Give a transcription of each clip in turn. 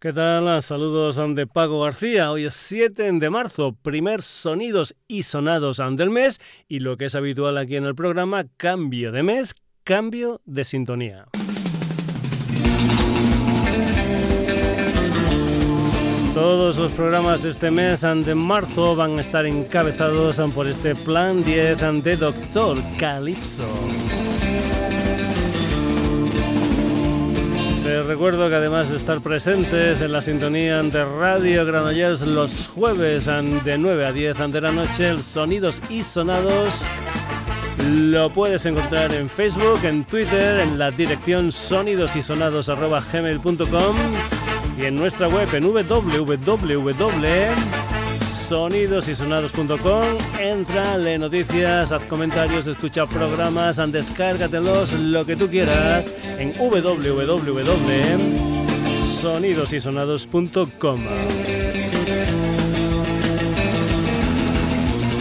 ¿Qué tal? Saludos de Pago García. Hoy es 7 de marzo, primer sonidos y sonados del mes y lo que es habitual aquí en el programa, cambio de mes, cambio de sintonía. Todos los programas de este mes de marzo van a estar encabezados por este plan 10 de Doctor Calypso. Recuerdo que además de estar presentes en la sintonía de Radio Granollers los jueves de 9 a 10 de la noche, el Sonidos y Sonados lo puedes encontrar en Facebook, en Twitter, en la dirección sonidosysonados.gmail.com y en nuestra web en www.sonidosysonados.com. Entra, lee noticias, haz comentarios, escucha programas, descárgatelos, lo que tú quieras en www.sonidosysonados.com.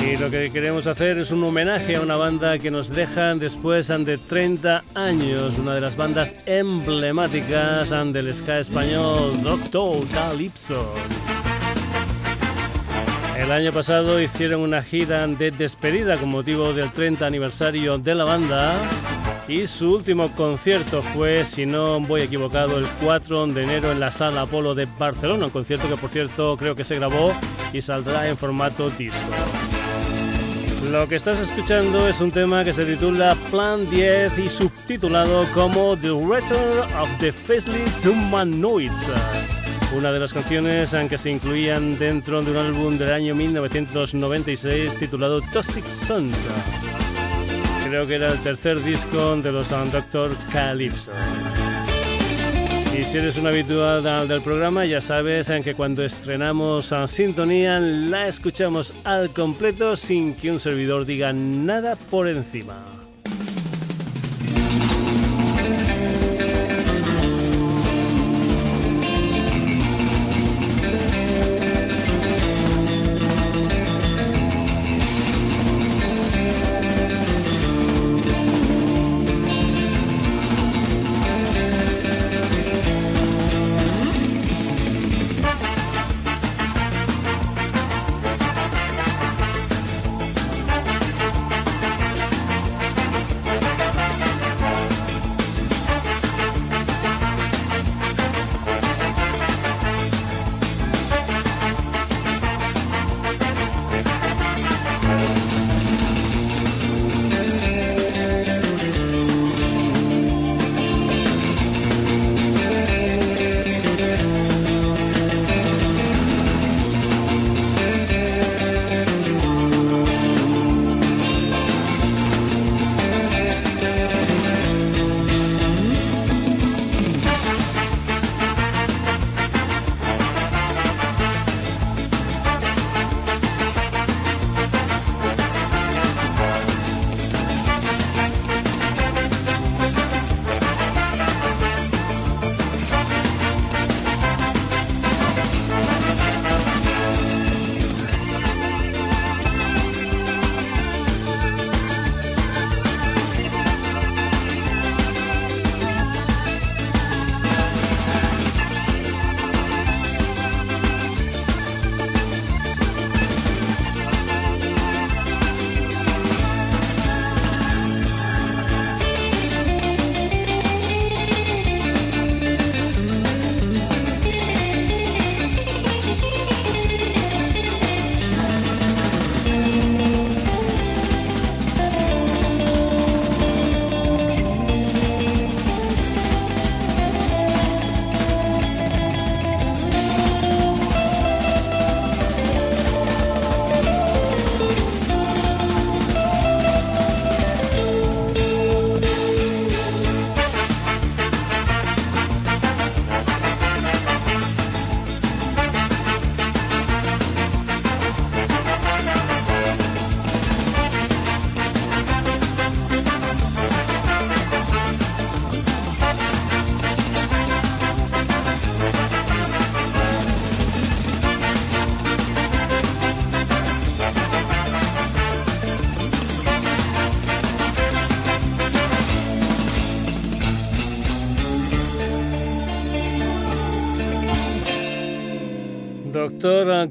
Y lo que queremos hacer es un homenaje a una banda que nos dejan después de 30 años, una de las bandas emblemáticas del ska español, Doctor Calypso. El año pasado hicieron una gira de despedida con motivo del 30 aniversario de la banda y su último concierto fue, si no voy equivocado, el 4 de enero en la Sala Apolo de Barcelona, un concierto que por cierto creo que se grabó y saldrá en formato disco. Lo que estás escuchando es un tema que se titula Plan 10 y subtitulado como The Return of the Faceless Humanoids. Una de las canciones que se incluían dentro de un álbum del año 1996 titulado Toxic Sons creo que era el tercer disco de los Doctor Calypso. Y si eres un habitual del programa, ya sabes que cuando estrenamos a Sintonía la escuchamos al completo sin que un servidor diga nada por encima.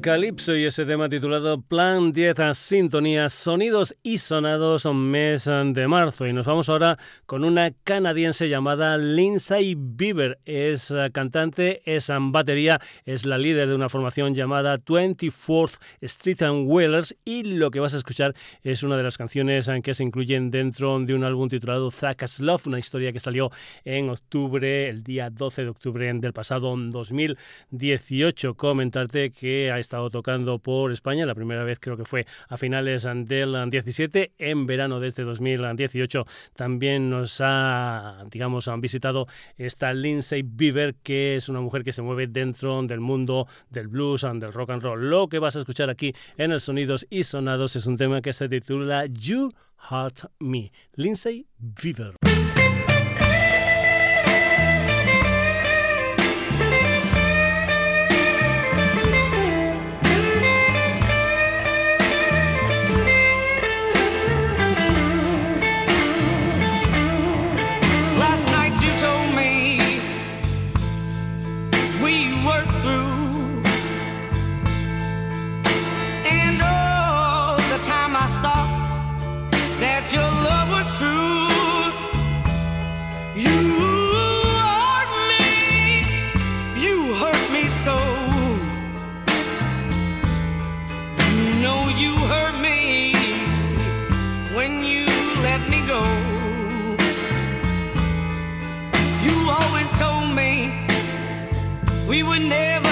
Calypso y ese tema titulado Plan 10 Sintonías, Sonidos y Sonados mes de marzo. Y nos vamos ahora con una canadiense llamada Lindsay Bieber. Es eh, cantante, es batería, es la líder de una formación llamada 24th Street and Whalers y lo que vas a escuchar es una de las canciones que se incluyen dentro de un álbum titulado Zach's Love, una historia que salió en octubre, el día 12 de octubre del pasado 2018. Comentar que ha estado tocando por España, la primera vez creo que fue a finales del 17, en verano de este 2018 también nos ha, digamos, han visitado esta Lindsay Bieber, que es una mujer que se mueve dentro del mundo del blues and del rock and roll. Lo que vas a escuchar aquí en el Sonidos y Sonados es un tema que se titula You Heart Me, Lindsay Bieber. let me go. You always told me we would never.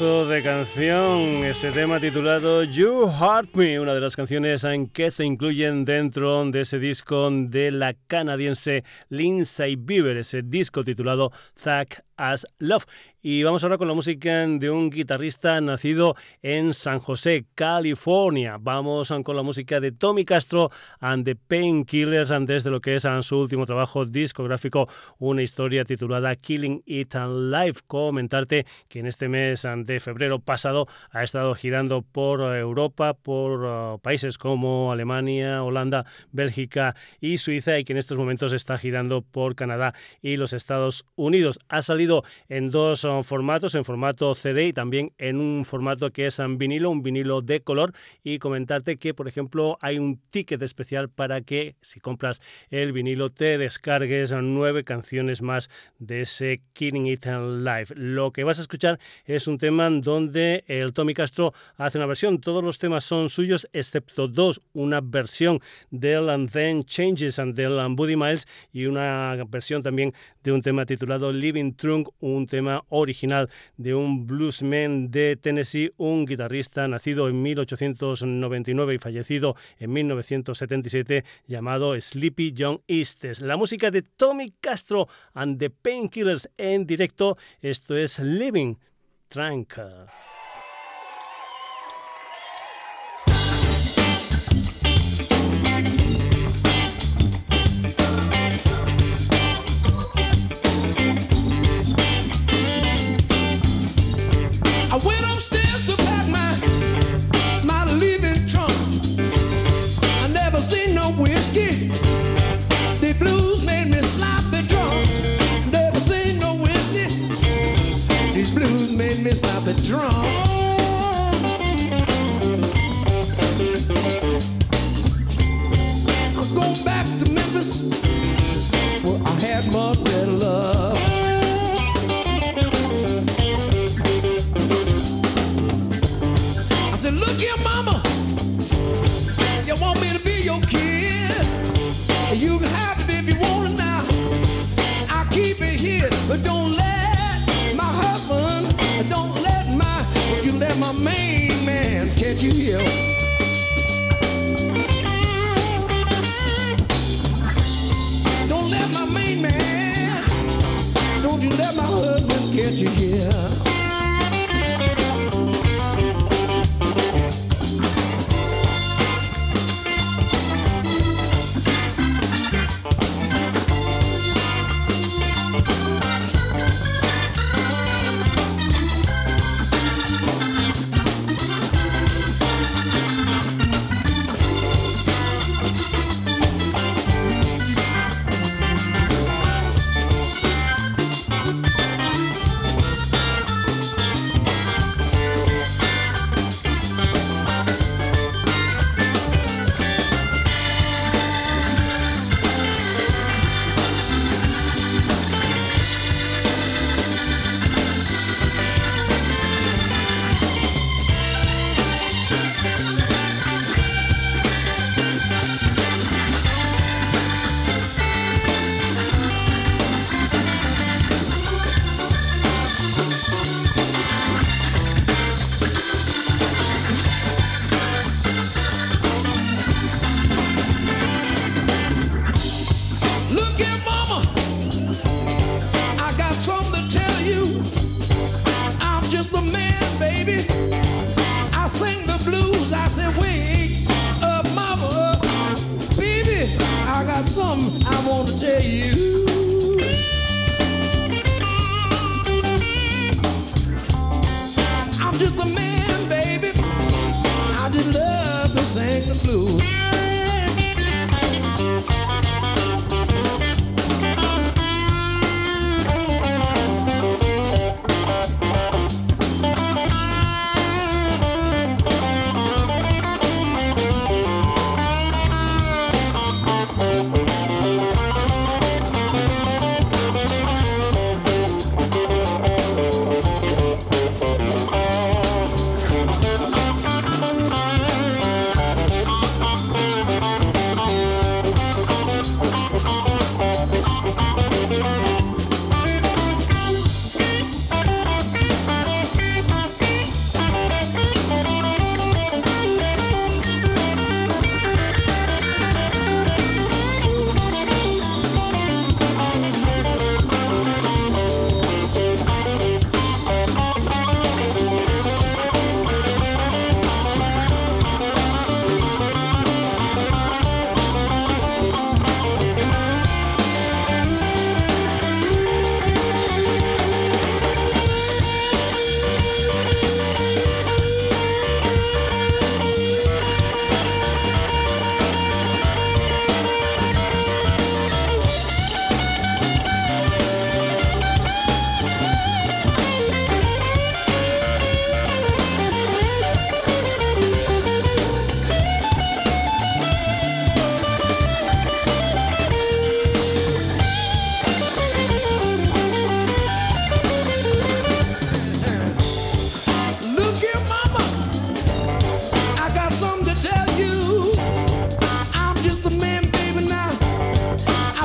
De canción, ese tema titulado You Heart Me, una de las canciones en que se incluyen dentro de ese disco de la canadiense Lindsay Bieber, ese disco titulado Zack as Love. Y vamos ahora con la música de un guitarrista nacido en San José, California. Vamos con la música de Tommy Castro and the Painkillers antes de lo que es su último trabajo discográfico, una historia titulada Killing It and Life. Comentarte que en este mes de febrero pasado ha estado girando por Europa, por uh, países como Alemania, Holanda, Bélgica y Suiza y que en estos momentos está girando por Canadá y los Estados Unidos. Ha salido en dos uh, formatos, en formato CD y también en un formato que es un vinilo, un vinilo de color. Y comentarte que por ejemplo hay un ticket especial para que si compras el vinilo te descargues nueve canciones más de ese Killing It Live. Lo que vas a escuchar es un tema donde el Tommy Castro hace una versión, todos los temas son suyos excepto dos, una versión del And Then Changes and del Buddy Miles y una versión también de un tema titulado Living Un tema original de un bluesman de Tennessee, un guitarrista nacido en 1899 y fallecido en 1977 llamado Sleepy John Eastes. La música de Tommy Castro and the Painkillers en directo, esto es Living Trunk. drunk.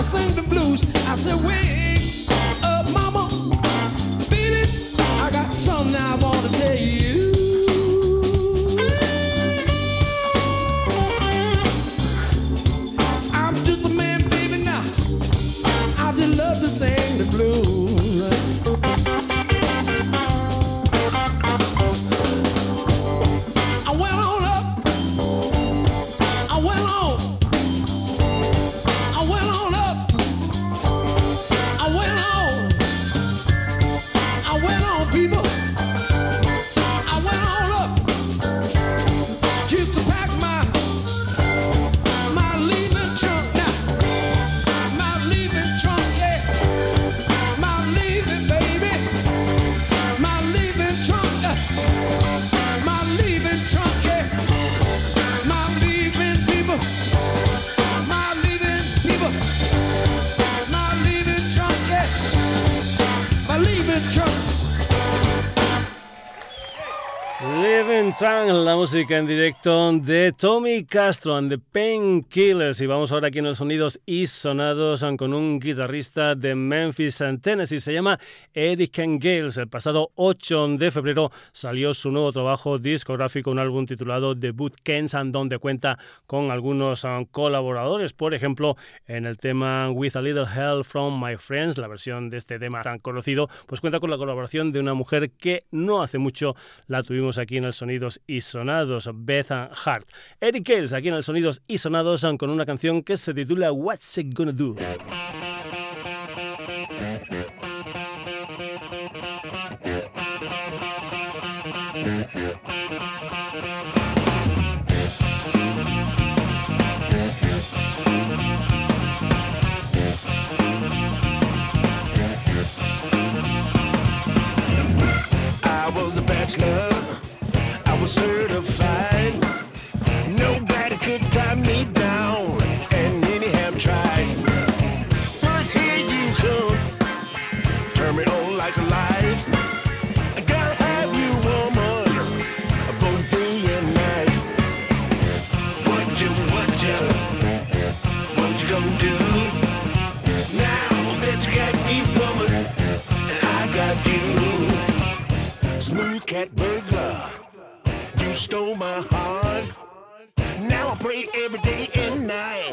sing the blues. I said, wait. Música en directo de Tommy Castro and the Painkillers. Y vamos ahora aquí en los sonidos y sonados con un guitarrista de Memphis, Tennessee. Se llama Eric Gales. El pasado 8 de febrero salió su nuevo trabajo discográfico, un álbum titulado The Boot and donde cuenta con algunos um, colaboradores. Por ejemplo, en el tema With a Little Help from My Friends, la versión de este tema tan conocido, pues cuenta con la colaboración de una mujer que no hace mucho la tuvimos aquí en el Sonidos y Sonados, Beth Hart. Eric Kells aquí en el Sonidos y Sonados con una canción que se titula What's It Gonna Do. I was a bachelor certified. Stole my heart. Now I pray every day and night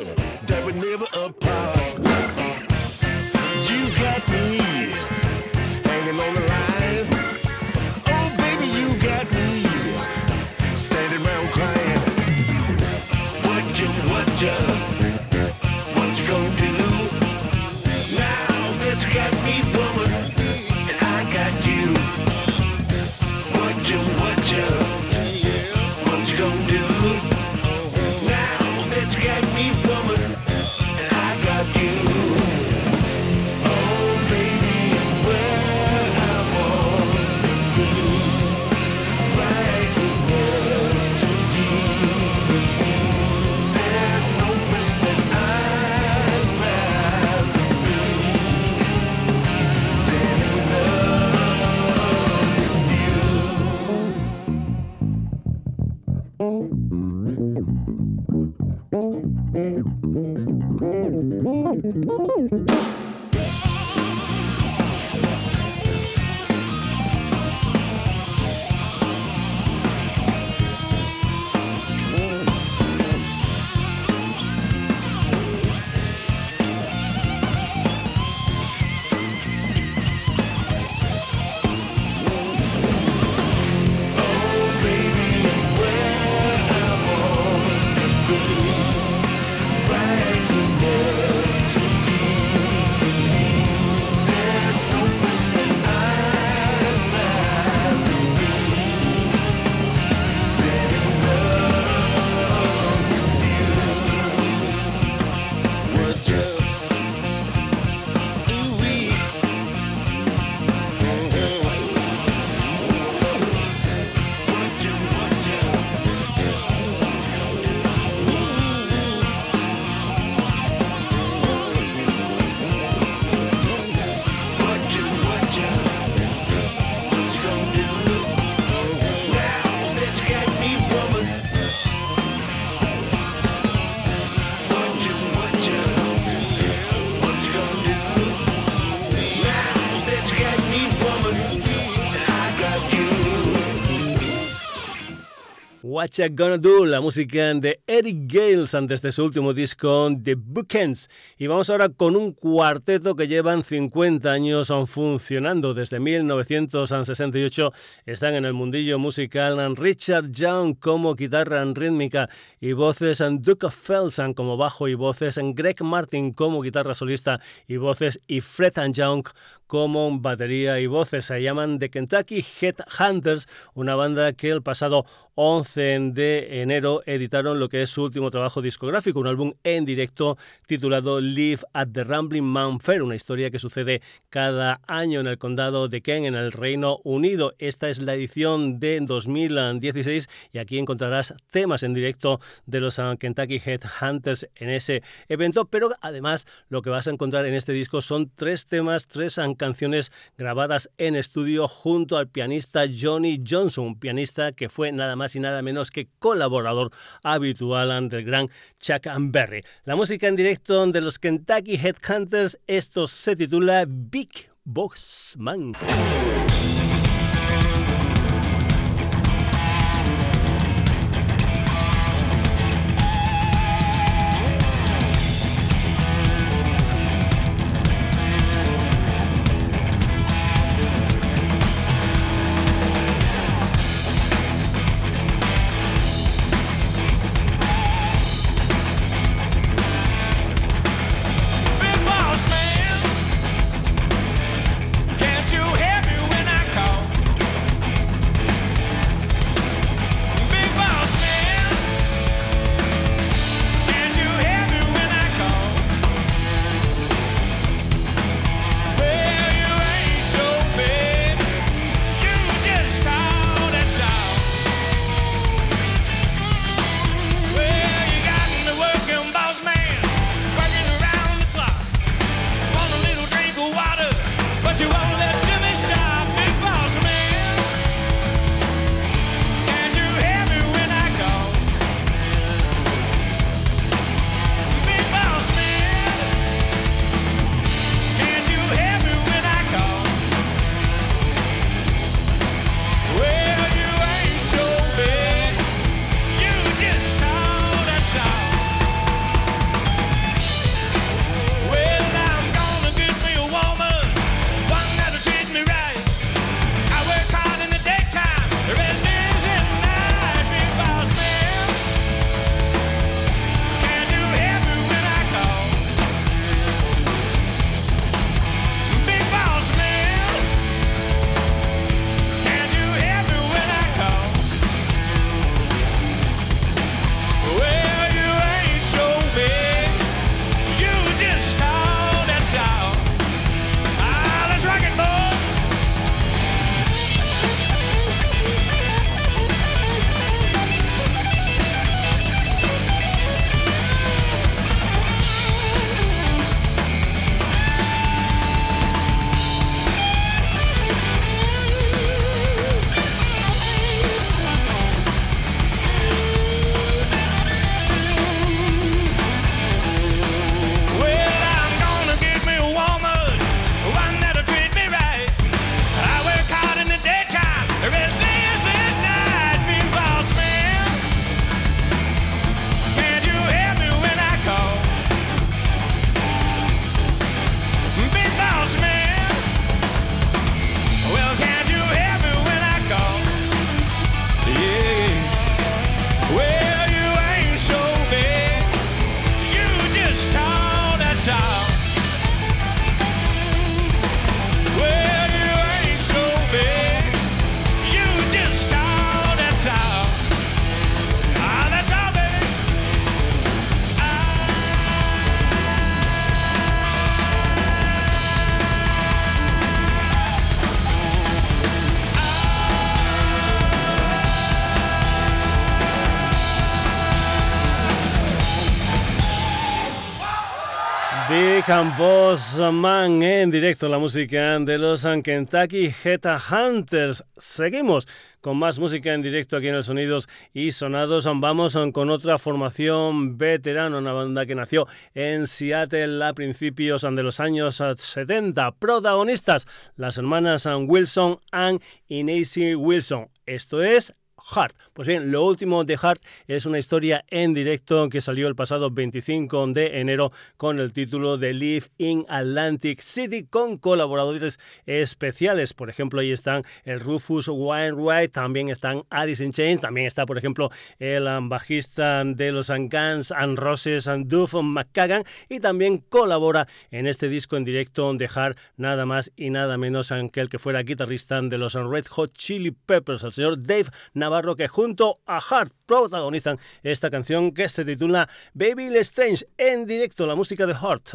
What Gonna Do, la música de Eric Gales antes de su último disco The Bookends. Y vamos ahora con un cuarteto que llevan 50 años funcionando. Desde 1968 están en el mundillo musical Richard Young como guitarra rítmica y voces, Duke of Felsen como bajo y voces, Greg Martin como guitarra solista y voces y Fred Young como batería y voces. Se llaman The Kentucky Headhunters, una banda que el pasado 11 de enero editaron lo que es su último trabajo discográfico, un álbum en directo titulado Live at the Rambling Man Fair, una historia que sucede cada año en el condado de Kent, en el Reino Unido. Esta es la edición de 2016 y aquí encontrarás temas en directo de los Kentucky Headhunters en ese evento, pero además lo que vas a encontrar en este disco son tres temas, tres canciones grabadas en estudio junto al pianista Johnny Johnson, un pianista que fue nada más y nada menos que colaborador habitual del gran Chuck Berry. La música en directo de los Kentucky Headhunters, esto se titula Big Box Man. Boss Man en directo, la música de los Kentucky Heta Hunters. Seguimos con más música en directo aquí en el Sonidos y Sonados. Vamos con otra formación veterana, una banda que nació en Seattle a principios de los años 70. Protagonistas, las hermanas Wilson and Inacy Wilson. Esto es Heart. Pues bien, lo último de Heart es una historia en directo que salió el pasado 25 de enero con el título de Live in Atlantic City con colaboradores especiales. Por ejemplo, ahí están el Rufus Wainwright, también están Alice in Chains, también está, por ejemplo, el bajista de los Guns and Roses, Duff McCagan, y también colabora en este disco en directo de Heart nada más y nada menos que el que fuera guitarrista de los Red Hot Chili Peppers, el señor Dave Navarro, que junto a Hart protagonizan esta canción que se titula Baby Strange en directo, la música de Hart.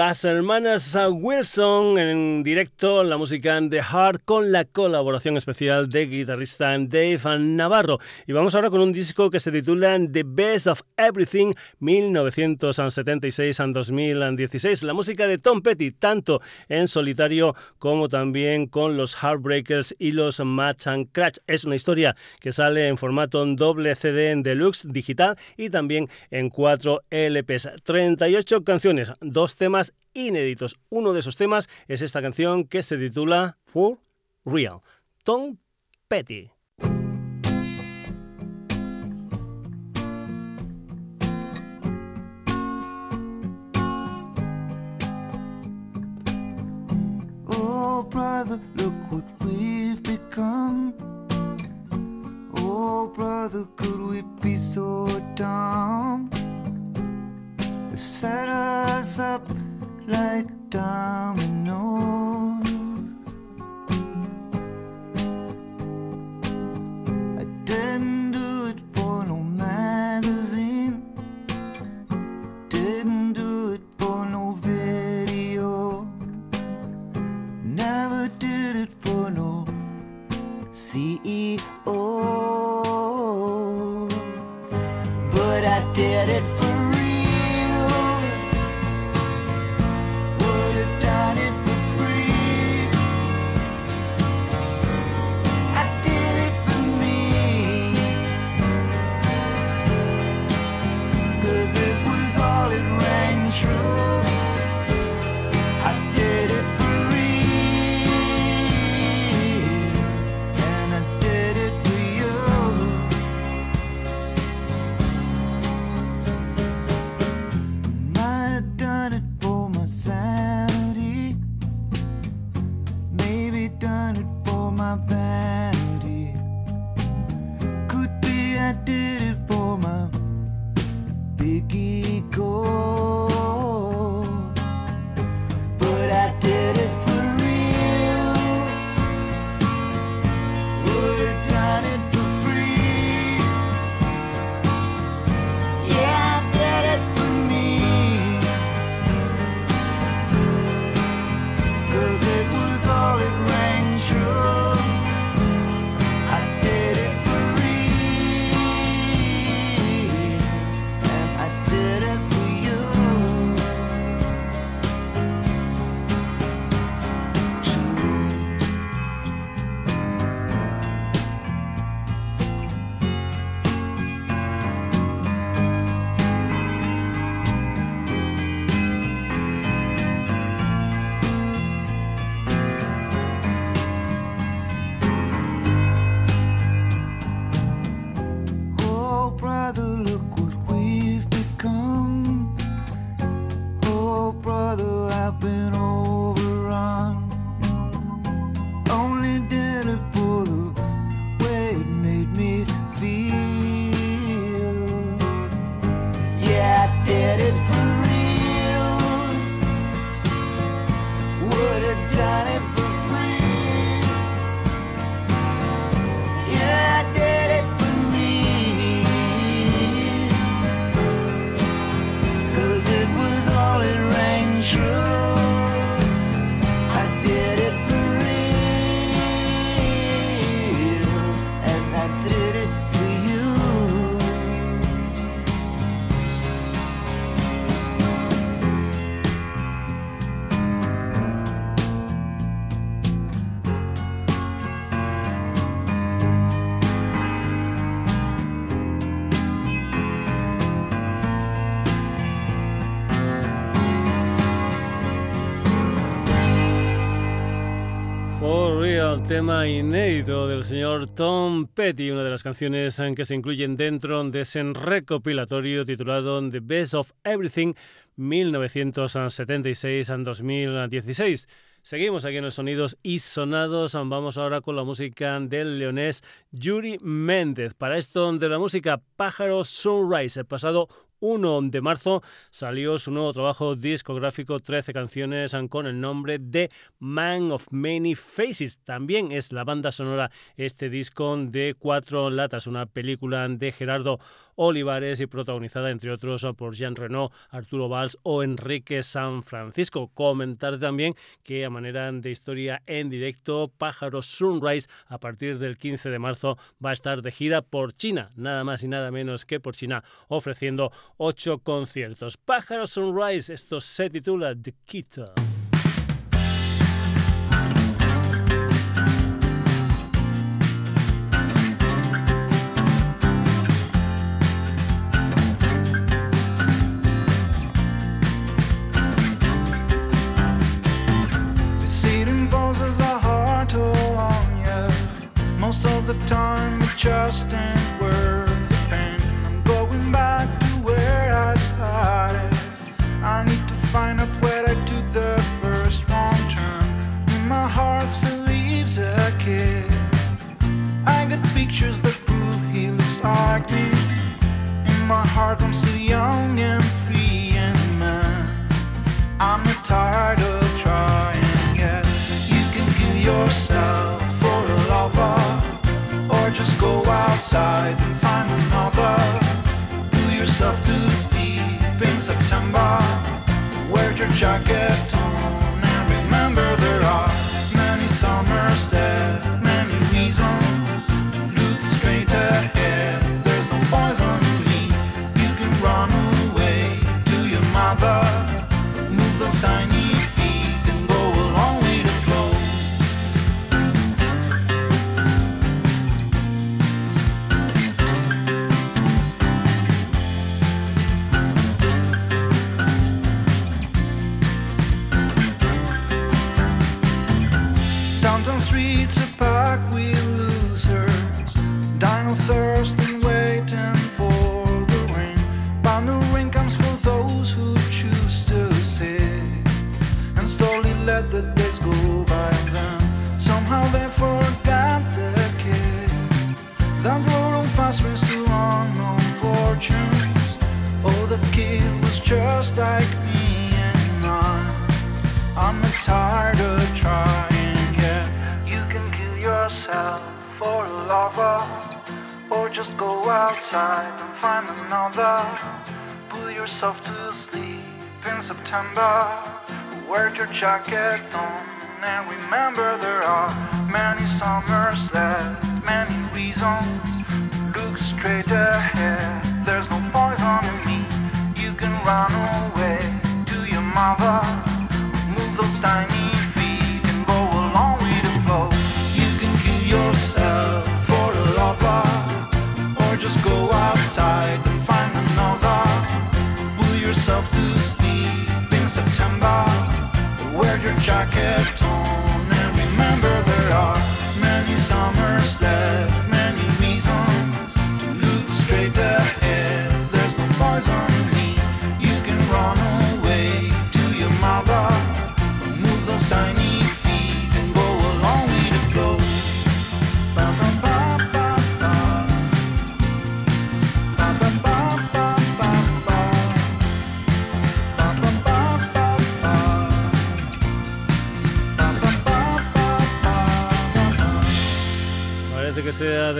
Las hermanas Wilson en directo, la música de Heart con la colaboración especial de guitarrista Dave Navarro. Y vamos ahora con un disco que se titula The Best of Everything 1976 2016. La música de Tom Petty, tanto en solitario como también con los Heartbreakers y los Match and Crash. Es una historia que sale en formato doble CD en deluxe digital y también en 4 LPs. 38 canciones dos temas inéditos. Uno de esos temas es esta canción que se titula For Real. Tom Petty. Oh, brother, look what we've become. Oh, brother, could we be so dumb? Set us up like dominoes. I didn't do it for no magazine, didn't do it for no video, never did it for no CEO. Tema inédito del señor Tom Petty, una de las canciones en que se incluyen dentro de ese recopilatorio titulado The Best of Everything 1976-2016. Seguimos aquí en los sonidos y sonados. Vamos ahora con la música del leonés Yuri Méndez. Para esto de la música Pájaro Sunrise, el pasado 1 de marzo salió su nuevo trabajo discográfico, 13 canciones con el nombre de Man of Many Faces. También es la banda sonora este disco de Cuatro Latas, una película de Gerardo Olivares y protagonizada entre otros por Jean Reno, Arturo Valls o Enrique San Francisco. Comentar también que a manera de historia en directo, Pájaro Sunrise a partir del 15 de marzo va a estar de gira por China, nada más y nada menos que por China, ofreciendo ocho conciertos. Pájaro Sunrise, esto se titula The Kita. Most of the time, it just ain't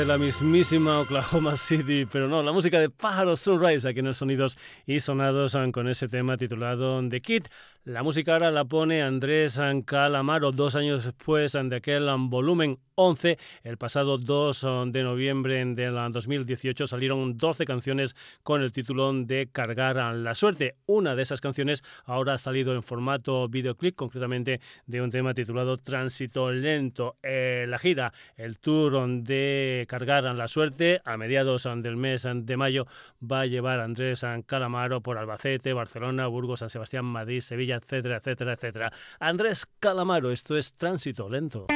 de la mismísima Oklahoma City, pero no, la música de Pájaros Sunrise aquí en los sonidos y sonados con ese tema titulado The Kid la música ahora la pone Andrés Calamaro dos años después de aquel volumen 11. El pasado 2 eh, de noviembre del 2018 salieron 12 canciones con el título de Cargar a la Suerte. Una de esas canciones ahora ha salido en formato videoclip, concretamente de un tema titulado Tránsito Lento. Eh, la gira, el tour de Cargar a la Suerte, a mediados del mes de mayo, va a llevar a Andrés Calamaro por Albacete, Barcelona, Burgos, San Sebastián, Madrid, Sevilla etcétera, etcétera, etcétera. Andrés Calamaro, esto es Tránsito Lento.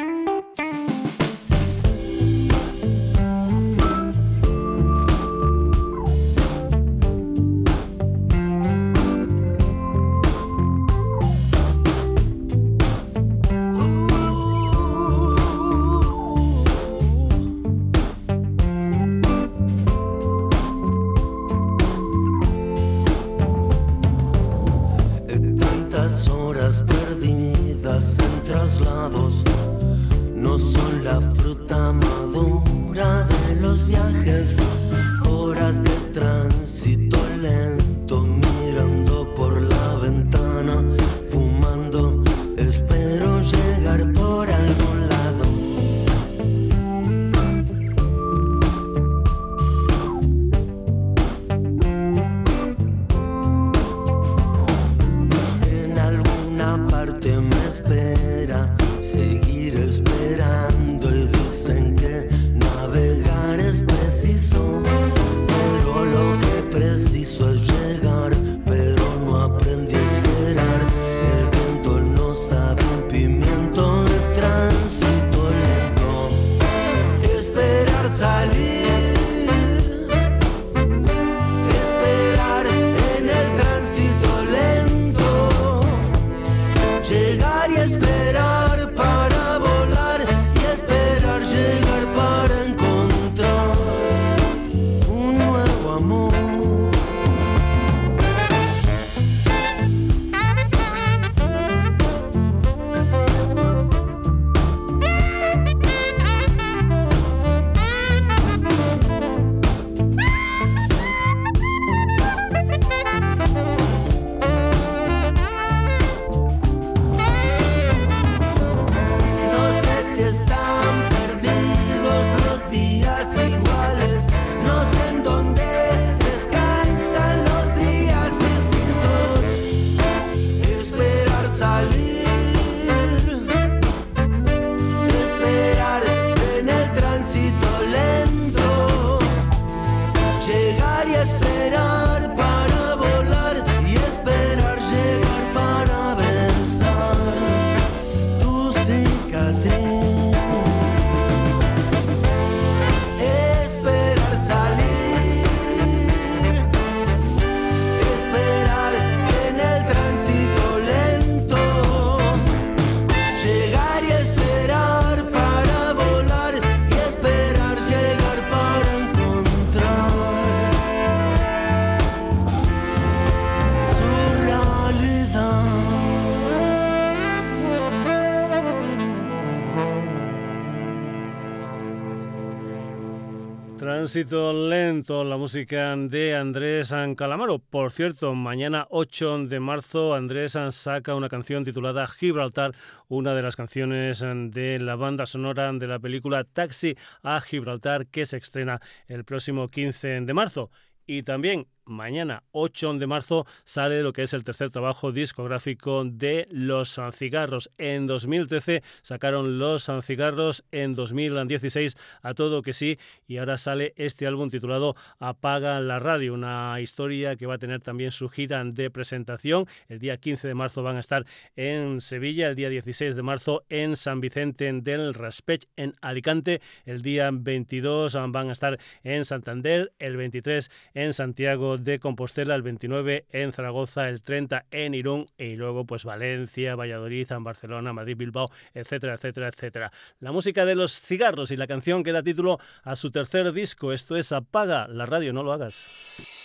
Tránsito lento, la música de Andrés Calamaro. Por cierto, mañana 8 de marzo Andrés saca una canción titulada Gibraltar, una de las canciones de la banda sonora de la película Taxi a Gibraltar que se estrena el próximo 15 de marzo. Y también mañana 8 de marzo sale lo que es el tercer trabajo discográfico de Los Cigarros. En 2013 sacaron Los Cigarros, en 2016 a todo que sí y ahora sale este álbum titulado Apaga la radio, una historia que va a tener también su gira de presentación. El día 15 de marzo van a estar en Sevilla, el día 16 de marzo en San Vicente del Raspech en Alicante, el día 22 van a estar en Santander, el 23 en Santiago de Compostela, el 29 en Zaragoza, el 30 en Irún y luego pues Valencia, Valladolid, en Barcelona, Madrid, Bilbao, etcétera, etcétera, etcétera. La música de los cigarros y la canción que da título a su tercer disco, esto es Apaga la radio, no lo hagas.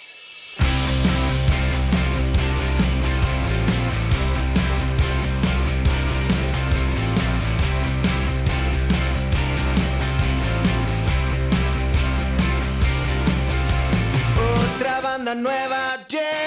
Nueva llena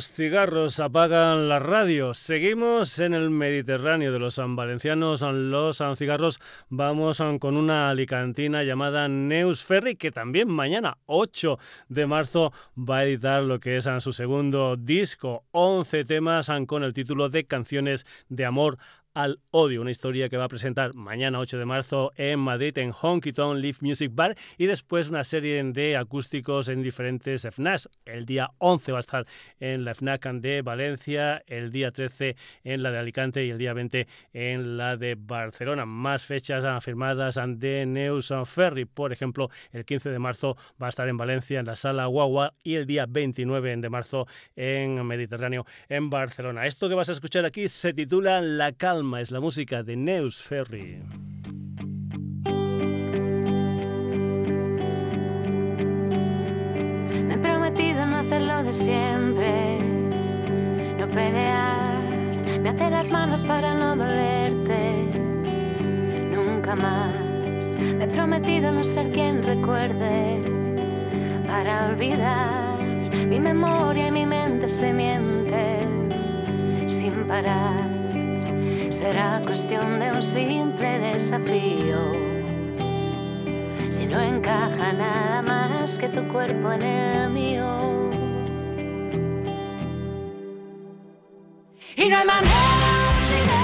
cigarros apagan la radio. Seguimos en el Mediterráneo de los San Valencianos, los San Cigarros. Vamos con una alicantina llamada Neus Ferry, que también mañana, 8 de marzo, va a editar lo que es su segundo disco. 11 temas con el título de Canciones de Amor al odio, una historia que va a presentar mañana 8 de marzo en Madrid en Honky Tonk Live Music Bar y después una serie de acústicos en diferentes FNAS. El día 11 va a estar en la FNAC de Valencia, el día 13 en la de Alicante y el día 20 en la de Barcelona. Más fechas afirmadas de Neus Ferry, por ejemplo, el 15 de marzo va a estar en Valencia en la sala Guagua y el día 29 de marzo en Mediterráneo en Barcelona. Esto que vas a escuchar aquí se titula La calma, es la música de Neus Ferry. Me he prometido no hacerlo de siempre, no pelear, me até las manos para no dolerte, nunca más. Me he prometido no ser quien recuerde para olvidar. Mi memoria y mi mente se mienten sin parar. Será cuestión de un simple desafío. Si no encaja nada más que tu cuerpo en el mío. Y no hay manera.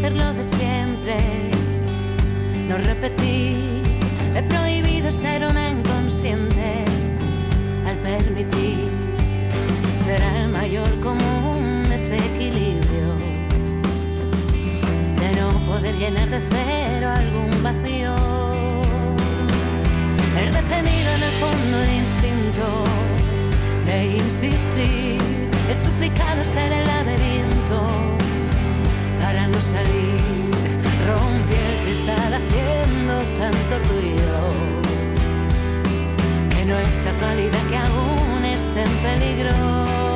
Hacerlo de siempre, no repetir. He prohibido ser una inconsciente al permitir será el mayor común desequilibrio de no poder llenar de cero algún vacío. He retenido en el fondo el instinto de insistir, he suplicado ser el laberinto para no salir. Rompí el cristal haciendo tanto ruido que no es casualidad que aún esté en peligro.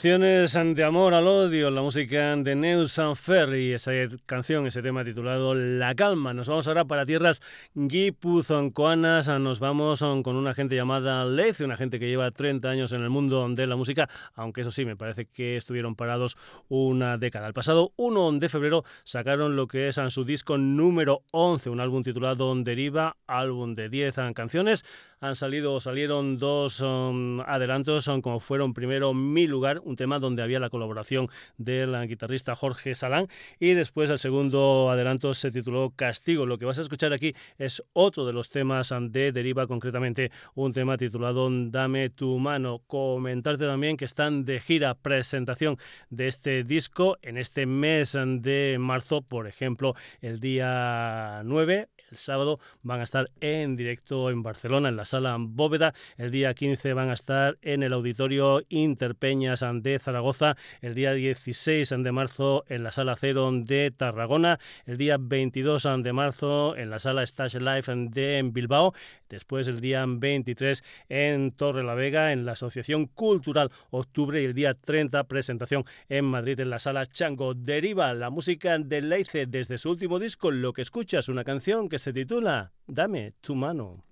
Canciones de amor al odio, la música de Neus Ferry, esa canción, ese tema titulado La Calma. Nos vamos ahora para tierras guipuzcoanas, nos vamos con una gente llamada Lez, una gente que lleva 30 años en el mundo de la música, aunque eso sí, me parece que estuvieron parados una década. El pasado 1 de febrero sacaron lo que es su disco número 11, un álbum titulado Deriva, álbum de 10 canciones. Han salido, salieron dos um, adelantos, como fueron primero Mi Lugar, un tema donde había la colaboración del guitarrista Jorge Salán, y después el segundo adelanto se tituló Castigo. Lo que vas a escuchar aquí es otro de los temas de Deriva, concretamente un tema titulado Dame tu mano. Comentarte también que están de gira presentación de este disco en este mes de marzo, por ejemplo, el día 9 el sábado van a estar en directo en Barcelona, en la sala Bóveda. El día 15 van a estar en el auditorio Interpeñas de Zaragoza, el día 16 de marzo en la Sala Cero de Tarragona, el día 22 de marzo en la Sala Stage Life de Bilbao, después el día 23 en Torre la Vega, en la Asociación Cultural Octubre y el día 30 presentación en Madrid en la Sala Chango. Deriva la música de Leice desde su último disco, lo que escuchas, una canción que se titula Dame tu mano.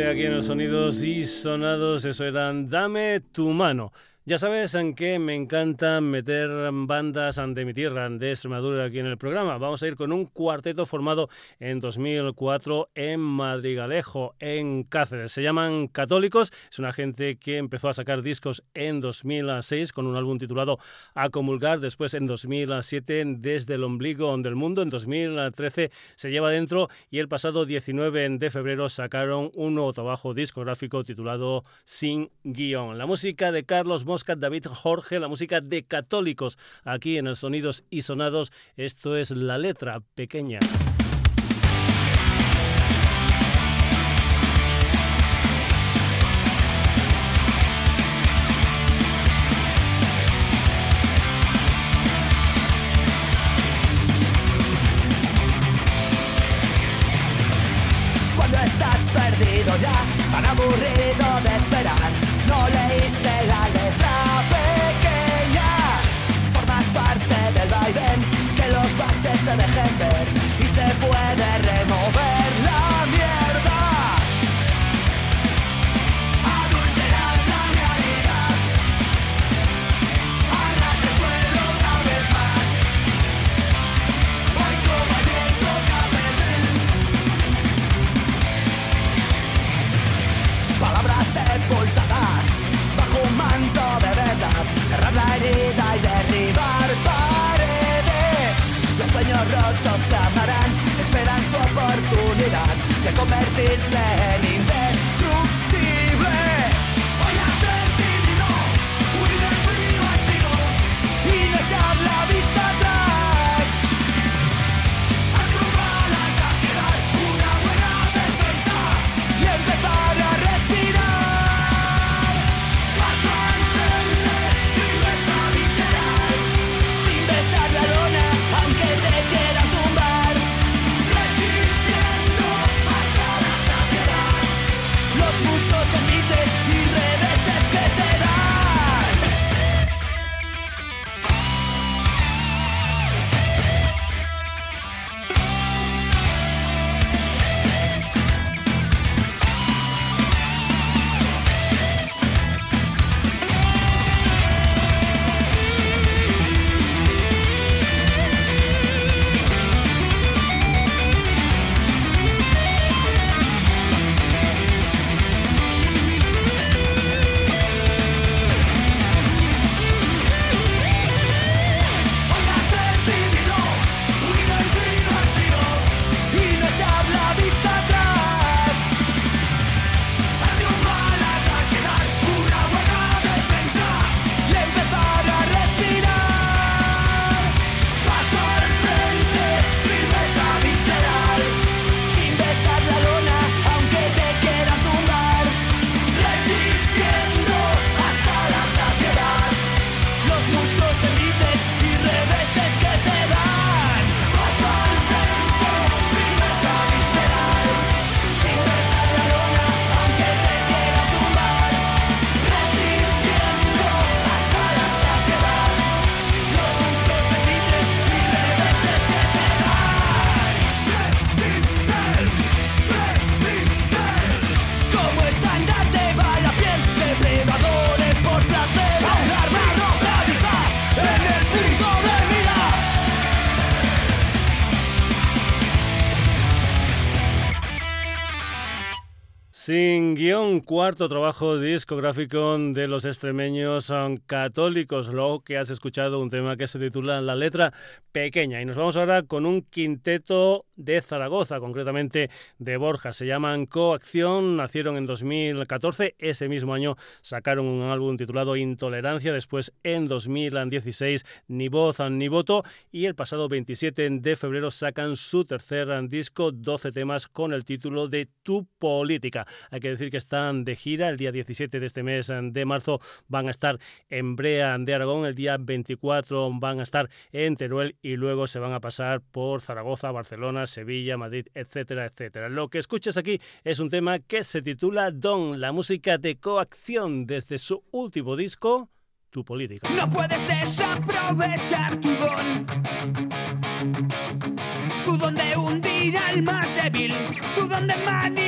Aquí en los sonidos y sonados, eso eran Dame tu mano. Ya sabes en qué me encanta meter bandas de mi tierra, de Extremadura, aquí en el programa. Vamos a ir con un cuarteto formado en 2004 en Madrigalejo, en Cáceres. Se llaman Católicos. Es una gente que empezó a sacar discos en 2006 con un álbum titulado A Comulgar. Después en 2007 Desde el Ombligo del Mundo. En 2013 se lleva dentro y el pasado 19 de febrero sacaron un nuevo trabajo discográfico titulado Sin Guión. La música de Carlos David Jorge, la música de católicos aquí en el Sonidos y Sonados. Esto es la letra pequeña. Herida y derribar paredes. Los sueños rotos clamarán, esperan su oportunidad de convertirse en guion, cuarto trabajo discográfico de los extremeños católicos. Lo que has escuchado, un tema que se titula La letra pequeña. Y nos vamos ahora con un quinteto de Zaragoza, concretamente de Borja. Se llaman Coacción, nacieron en 2014. Ese mismo año sacaron un álbum titulado Intolerancia. Después, en 2016, Ni voz ni voto. Y el pasado 27 de febrero sacan su tercer disco, 12 temas, con el título de Tu Política. Hay que decir que están de gira. El día 17 de este mes de marzo van a estar en Brea de Aragón. El día 24 van a estar en Teruel y luego se van a pasar por Zaragoza, Barcelona, Sevilla, Madrid, etcétera, etcétera. Lo que escuchas aquí es un tema que se titula Don, la música de coacción desde su último disco, Tu Política. No puedes desaprovechar tu don. Tu don de hundir al más débil. Tu don de.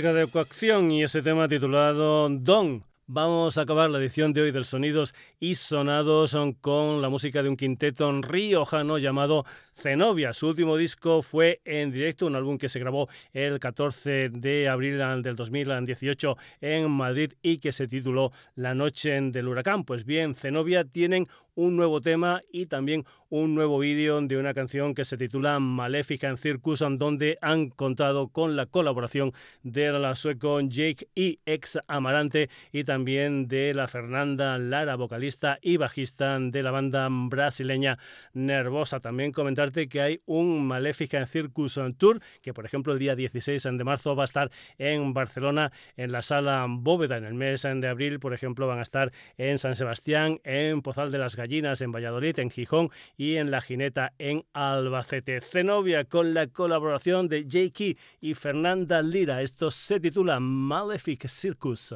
De coacción y ese tema titulado Don. Vamos a acabar la edición de hoy del Sonidos y Sonados con la música de un quinteto riojano llamado Zenobia. Su último disco fue en directo, un álbum que se grabó el 14 de abril del 2018 en Madrid y que se tituló La Noche del Huracán. Pues bien, Zenobia tienen un nuevo tema y también un nuevo vídeo de una canción que se titula Maléfica en Circus, donde han contado con la colaboración de la sueco Jake y ex Amarante y también de la Fernanda Lara, vocalista y bajista de la banda brasileña Nervosa. También comentarte que hay un Maléfica en Circus Tour, que por ejemplo el día 16 de marzo va a estar en Barcelona en la sala Bóveda. En el mes de abril, por ejemplo, van a estar en San Sebastián, en Pozal de las En Valladolid, en Gijón y en La Jineta, en Albacete. Zenobia con la colaboración de Jakey y Fernanda Lira. Esto se titula Malefic Circus.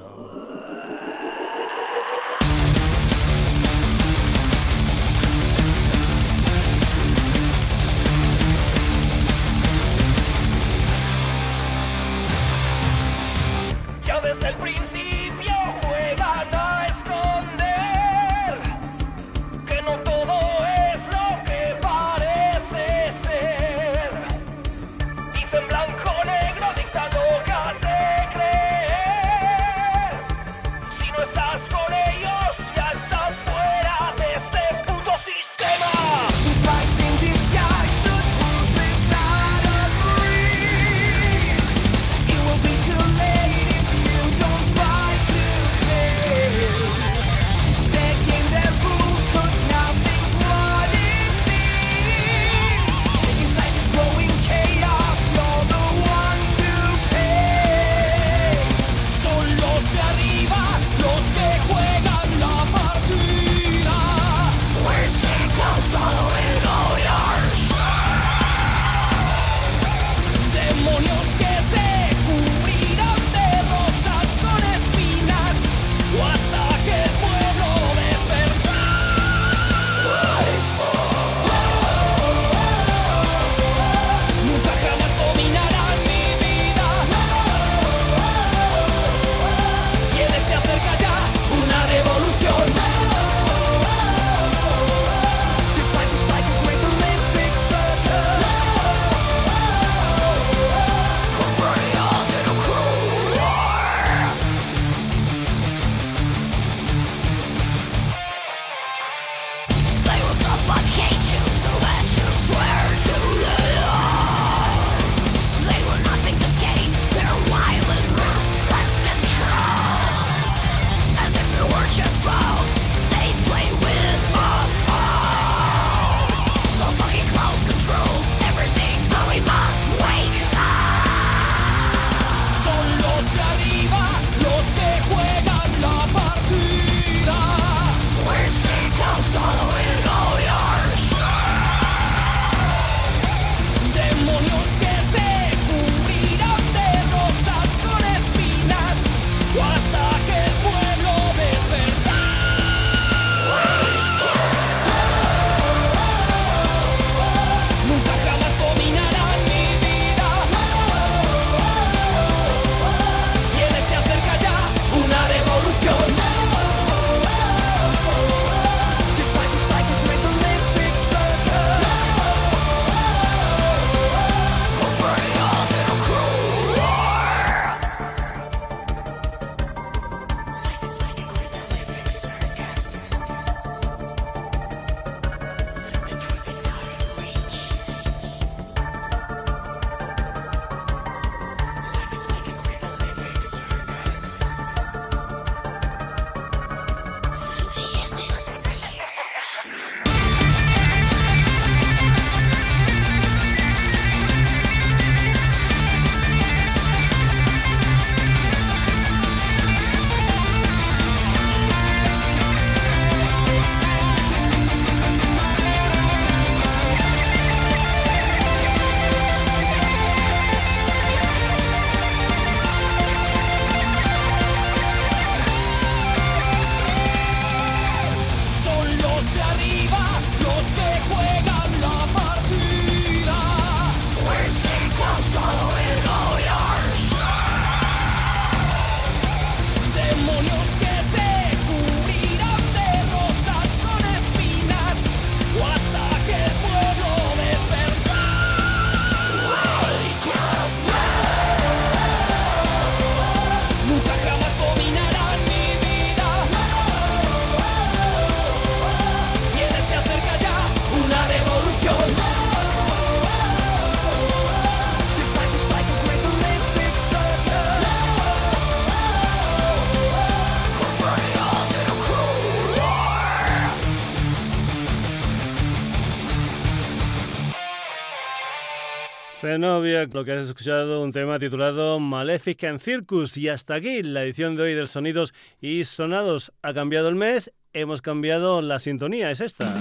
Lo que has escuchado, un tema titulado Maleficent Circus. Y hasta aquí la edición de hoy del Sonidos y Sonados. Ha cambiado el mes, hemos cambiado la sintonía, es esta.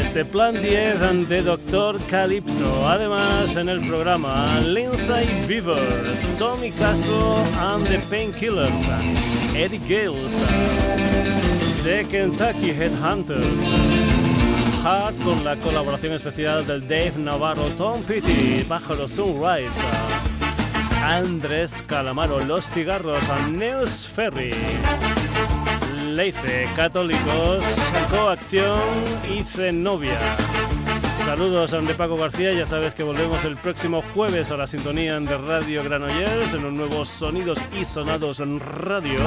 Este plan 10 de Doctor Calypso. Además, en el programa Lindsay Beaver, Tommy Castro and the Painkillers, Eddie Gales, The Kentucky Headhunters con la colaboración especial del Dave Navarro, Tom Petty, los Sunrise, Andrés Calamaro, Los Cigarros, Neus Ferry, Leice, Católicos, Coacción y Zenobia. Saludos de Paco García, ya sabes que volvemos el próximo jueves a la sintonía de Radio Granollers en los nuevos Sonidos y Sonados en Radio.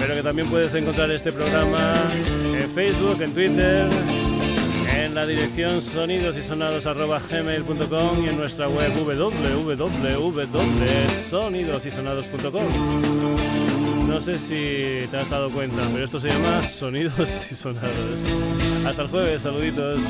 Pero que también puedes encontrar este programa en Facebook, en Twitter, en la dirección sonidosysonados.gmail.com y en nuestra web www.sonidosysonados.com. No sé si te has dado cuenta, pero esto se llama Sonidos y Sonados. Hasta el jueves, saluditos.